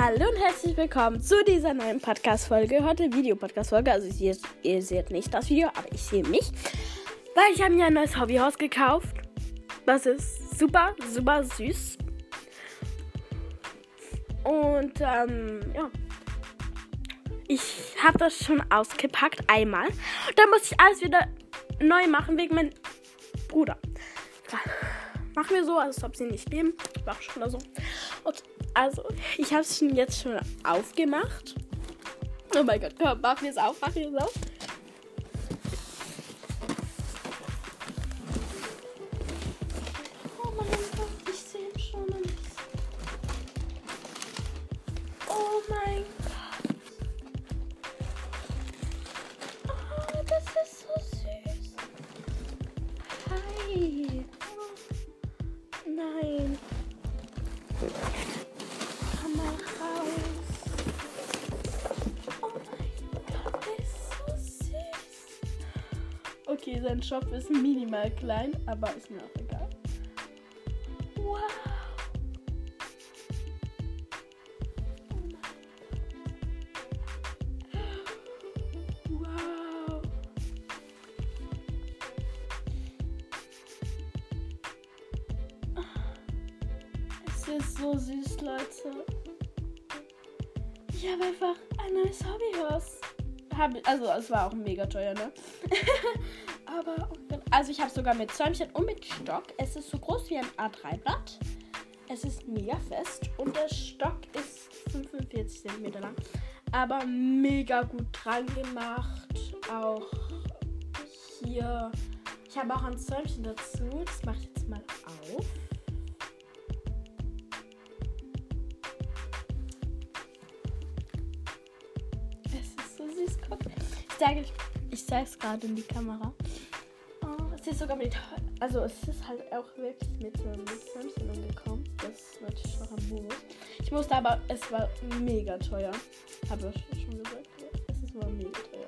Hallo und herzlich willkommen zu dieser neuen Podcast-Folge. Heute Video-Podcast-Folge. Also ihr, ihr seht nicht das Video, aber ich sehe mich. Weil ich habe mir ein neues Hobbyhaus gekauft. Das ist super, super süß. Und ähm, ja. Ich habe das schon ausgepackt einmal. Dann muss ich alles wieder neu machen wegen meinem Bruder. Machen wir so, als ob sie nicht leben. Mach schon oder so. Und also, ich habe es jetzt schon aufgemacht. Oh mein Gott, komm, machen wir es auf, machen wir es auf. Okay, sein Shop ist minimal klein, aber ist mir auch egal. Wow. Wow. Es ist so süß, Leute. Ich habe einfach ein neues Hobbyhaus. Hab, also, es war auch mega teuer, ne? Aber, also, ich habe sogar mit Zäumchen und mit Stock. Es ist so groß wie ein A3-Blatt. Es ist mega fest und der Stock ist 45 cm lang. Aber mega gut dran gemacht. Auch hier. Ich habe auch ein Zäumchen dazu. Das mache ich jetzt mal auf. Es ist so süß. Ich sage, ich sage es gerade in die Kamera. Oh, es ist sogar mit, also es ist halt auch wirklich mit einem Zäumchen umgekommen. Das ist natürlich noch ein Bonus. Ich musste aber, es war mega teuer. Habe ich schon gesagt. Es ist mal mega teuer.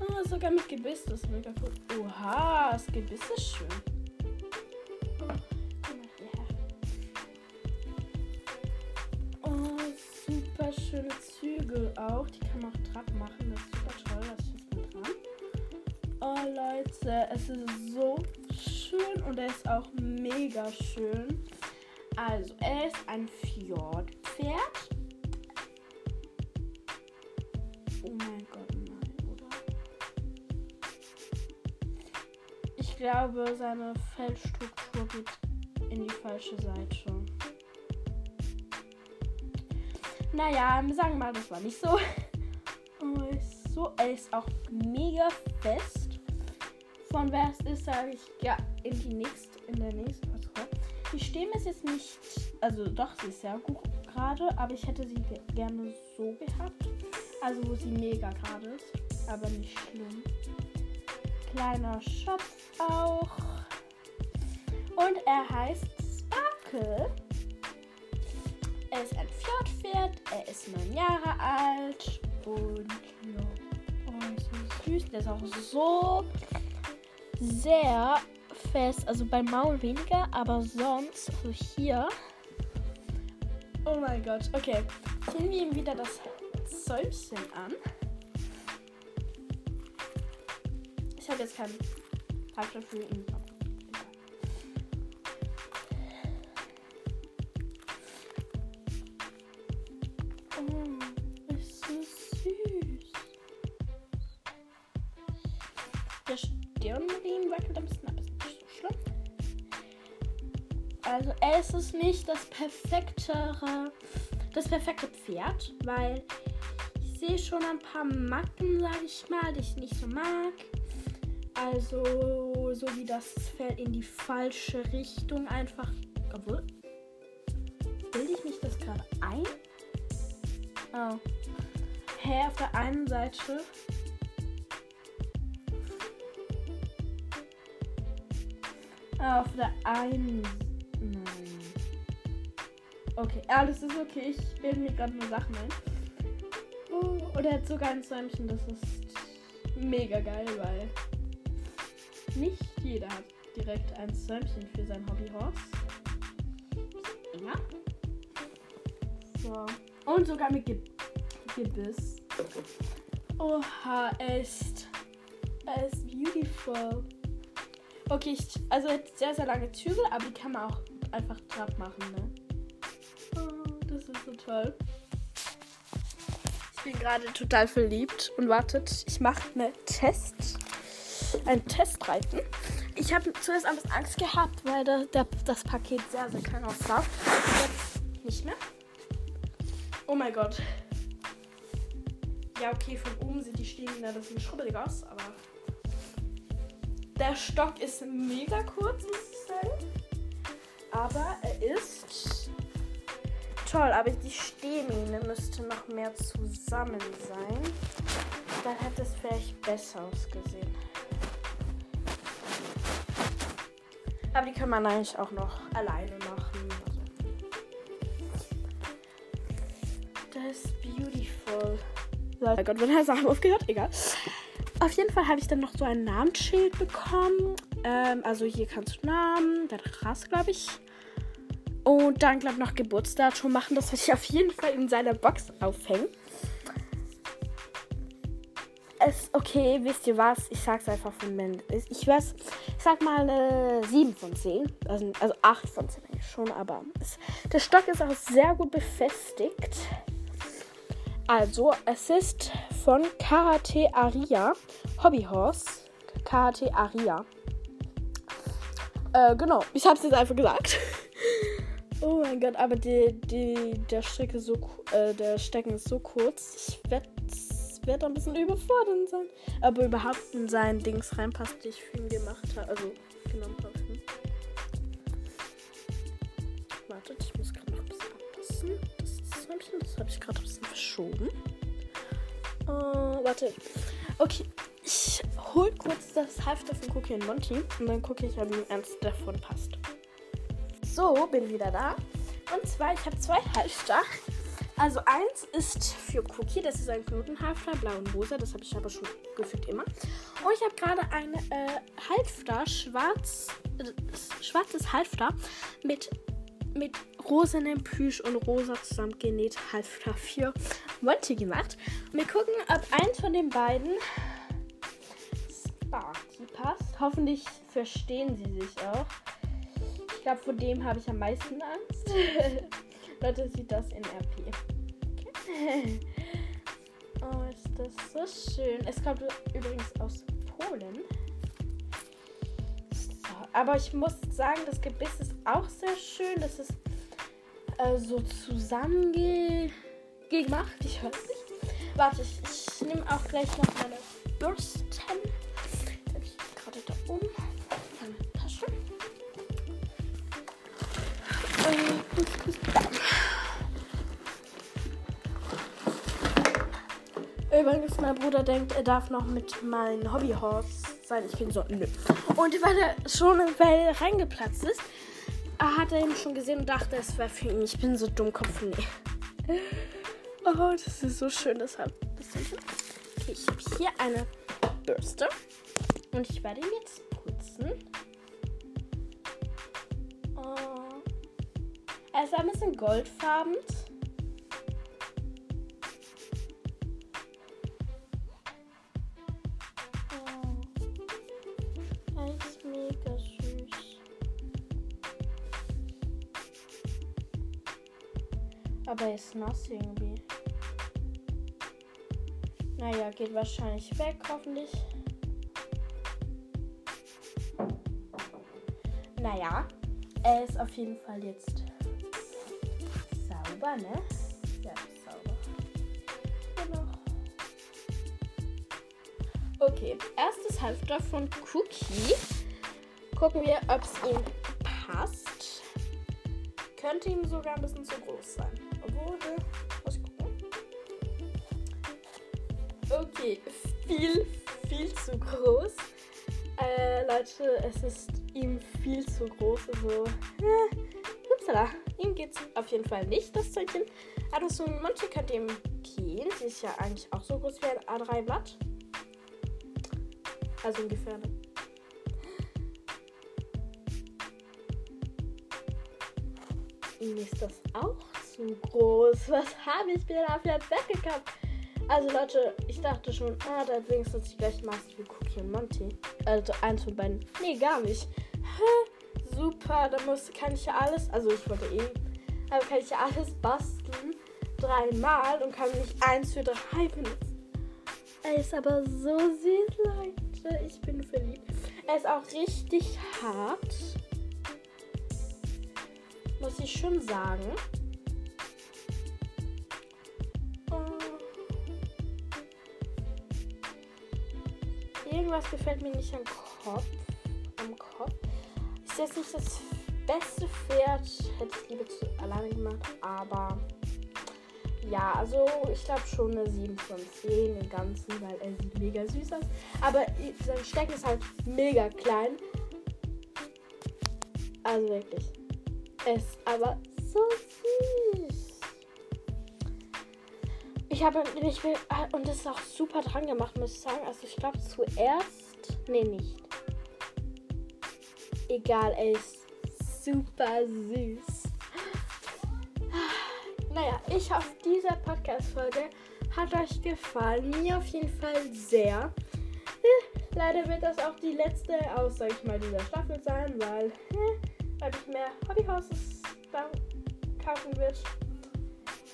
Oh, sogar mit Gebiss, das ist mega cool. Oha, das Gebiss ist schön. Zügel auch. Die kann man auch Trab machen. Das ist super toll. Das ist mal dran. Oh, Leute, es ist so schön und er ist auch mega schön. Also, er ist ein Fjordpferd. Oh mein Gott, nein, oder? Ich glaube, seine Feldstruktur geht in die falsche Seite. Naja, sagen wir mal, das war nicht so. So. Er ist auch mega fest. Von wer es ist, sage ich ja in die nächste, in der nächsten Folge. Die Stimme ist jetzt nicht. Also doch, sie ist sehr gut gerade, aber ich hätte sie ge gerne so gehabt. Also wo sie mega gerade ist. Aber nicht schlimm. Kleiner Schopf auch. Und er heißt Sparkle. Er ist ein Fjordpferd, er ist neun Jahre alt und ja, oh, ist so süß. Der ist auch so sehr fest, also beim Maul weniger, aber sonst, also hier. Oh mein Gott, okay. Ziehen wir ihm wieder das Zäumchen an. Ich habe jetzt keinen Tag dafür ihn. Oh, ist so süß. Der Stirnriemen wackelt ein bisschen ab. Ist nicht so schlimm. Also es ist nicht das perfektere, das perfekte Pferd, weil ich sehe schon ein paar Macken, sage ich mal, die ich nicht so mag. Also so wie das Pferd in die falsche Richtung einfach. Obwohl. Bilde ich mich das gerade ein? Oh. Hä, auf der einen Seite. Ah, Auf der einen. Nein. Okay, alles ist okay. Ich bilde mir gerade nur Sachen ein. Oh, und er hat sogar ein Zäumchen. Das ist mega geil, weil nicht jeder hat direkt ein Säumchen für sein Hobbyhorse. Ja. So. Und sogar mit Ge Gebiss. Oha, er ist. Er ist beautiful. Okay, ich, also hat sehr, sehr lange Zügel, aber die kann man auch einfach Trab machen, ne? Oh, das ist so toll. Ich bin gerade total verliebt und wartet, ich mache eine Test. Ein Testreiten. Ich habe zuerst bisschen Angst gehabt, weil der, der, das Paket sehr, sehr klein aussah. Jetzt nicht mehr. Oh mein Gott. Ja, okay, von oben sind die Stiegen da ein bisschen schrubbelig aus, aber. Der Stock ist mega kurz, muss ich sagen. Aber er ist toll. Aber die Stehmine müsste noch mehr zusammen sein. Dann hätte es vielleicht besser ausgesehen. Aber die kann man eigentlich auch noch alleine machen. Ist beautiful. Oh Gott, wenn er Sachen aufgehört? Egal. Auf jeden Fall habe ich dann noch so ein Namensschild bekommen. Ähm, also hier kannst du Namen, der Rasse, glaube ich. Und dann, glaube ich, noch Geburtsdatum machen. Das werde ich auf jeden Fall in seiner Box aufhängen. Es, okay, wisst ihr was? Ich sag's einfach von Mensch. Ich weiß, ich sag mal äh, 7 von 10. Also, also 8 von 10 eigentlich schon, aber es, der Stock ist auch sehr gut befestigt. Also, es ist von Karate Aria, Hobbyhorse. Karate Aria. Äh, genau, ich hab's jetzt einfach gesagt. oh mein Gott, aber die, die, der Strick ist so, äh, der Stecken ist so kurz. Ich werde werd ein bisschen überfordert sein. Aber überhaupt in sein Dings reinpasst, die ich für ihn gemacht habe. Also, genommen habe. Wartet, ich muss gerade noch ein bisschen abpassen. Das Säumchen, das habe ich gerade ein bisschen verschoben. Uh, warte. Okay, ich hol kurz das Halfter von Cookie und Monty und dann gucke ich, ob ihm eins davon passt. So, bin wieder da. Und zwar, ich habe zwei Halfter. Also eins ist für Cookie, das ist ein Knotenhalfter, blau und rosa, das habe ich aber schon gefühlt immer. Und ich habe gerade ein äh, Halfter, schwarz, äh, schwarzes Halfter mit mit rosanem Plüsch und rosa zusammengenäht Halfter 4 Monty gemacht. Wir gucken, ob eins von den beiden Sparky passt. Hoffentlich verstehen sie sich auch. Ich glaube, vor dem habe ich am meisten Angst. Leute, sieht das in RP. Okay. Oh, ist das so schön. Es kommt übrigens aus Polen. Aber ich muss sagen, das Gebiss ist auch sehr schön. Das ist äh, so zusammengemacht. Ich weiß nicht. Warte, ich, ich nehme auch gleich noch meine Bürsten. Habe ich gerade da oben. Meine Tasche. Übrigens, mein Bruder denkt, er darf noch mit meinem Hobbyhorse sein. Ich bin so, nö. Und weil er schon in Well reingeplatzt ist, hat er ihn schon gesehen und dachte, es wäre für ihn. Ich bin so dummkopf. Nee. Oh, das ist so schön, deshalb. Okay, ich habe hier eine Bürste. Und ich werde ihn jetzt putzen. Oh. Er ist ein bisschen goldfarben. Aber er ist nass irgendwie. Naja, geht wahrscheinlich weg, hoffentlich. Naja, er ist auf jeden Fall jetzt sauber, ne? Ja, sauber. Genau. Okay, erstes Halfter von Cookie. Gucken wir, ob es ihm passt. Könnte ihm sogar ein bisschen zu groß sein wurde. Muss ich gucken. Okay, viel, viel zu groß. Äh, Leute, es ist ihm viel zu groß. Also, äh, upsala. Ihm geht's auf jeden Fall nicht, das Zeugchen. Aber so ein manche könnte ihm gehen. Sie ist ja eigentlich auch so groß wie ein A3-Blatt. Also ungefähr. Ne? Ihm ist das auch zu groß. Was habe ich mir dafür weggekauft? Also Leute, ich dachte schon, ah, hat wenigstens die gleiche Maske wie Cookie und Monty. Also eins von beiden. Nee, gar nicht. Hä? Super, da muss, kann ich ja alles, also ich wollte eh, aber kann ich ja alles basteln. Dreimal und kann nicht eins für drei benutzen. Er ist aber so süß, Leute. Ich bin verliebt. Er ist auch richtig hart. Muss ich schon sagen. Irgendwas gefällt mir nicht am Kopf. Am Kopf. Ist jetzt nicht das beste Pferd. Hätte ich lieber zu alleine gemacht. Aber ja, also ich glaube schon eine 7 von 10 im Ganzen, weil er sieht mega süß aus. Aber sein Stecken ist halt mega klein. Also wirklich. Er ist aber so Ich habe nicht viel. Ah, und das ist auch super dran gemacht, muss ich sagen. Also ich glaube zuerst. Nee, nicht. Egal, er ist super süß. Naja, ich hoffe, diese Podcast-Folge hat euch gefallen. Mir auf jeden Fall sehr. Leider wird das auch die letzte aus, sag ich mal, dieser Staffel sein, weil, weil ich mehr Hobbyhouses kaufen wird,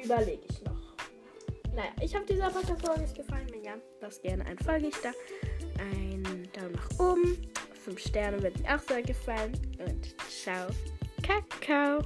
überlege ich noch. Naja, ich hoffe, dieser Podcast-Folge ist gefallen. Wenn ja, lasst gerne ein Folge da. Ein Daumen nach oben. 5 Sterne wird mir auch sehr gefallen. Und ciao. Kakao.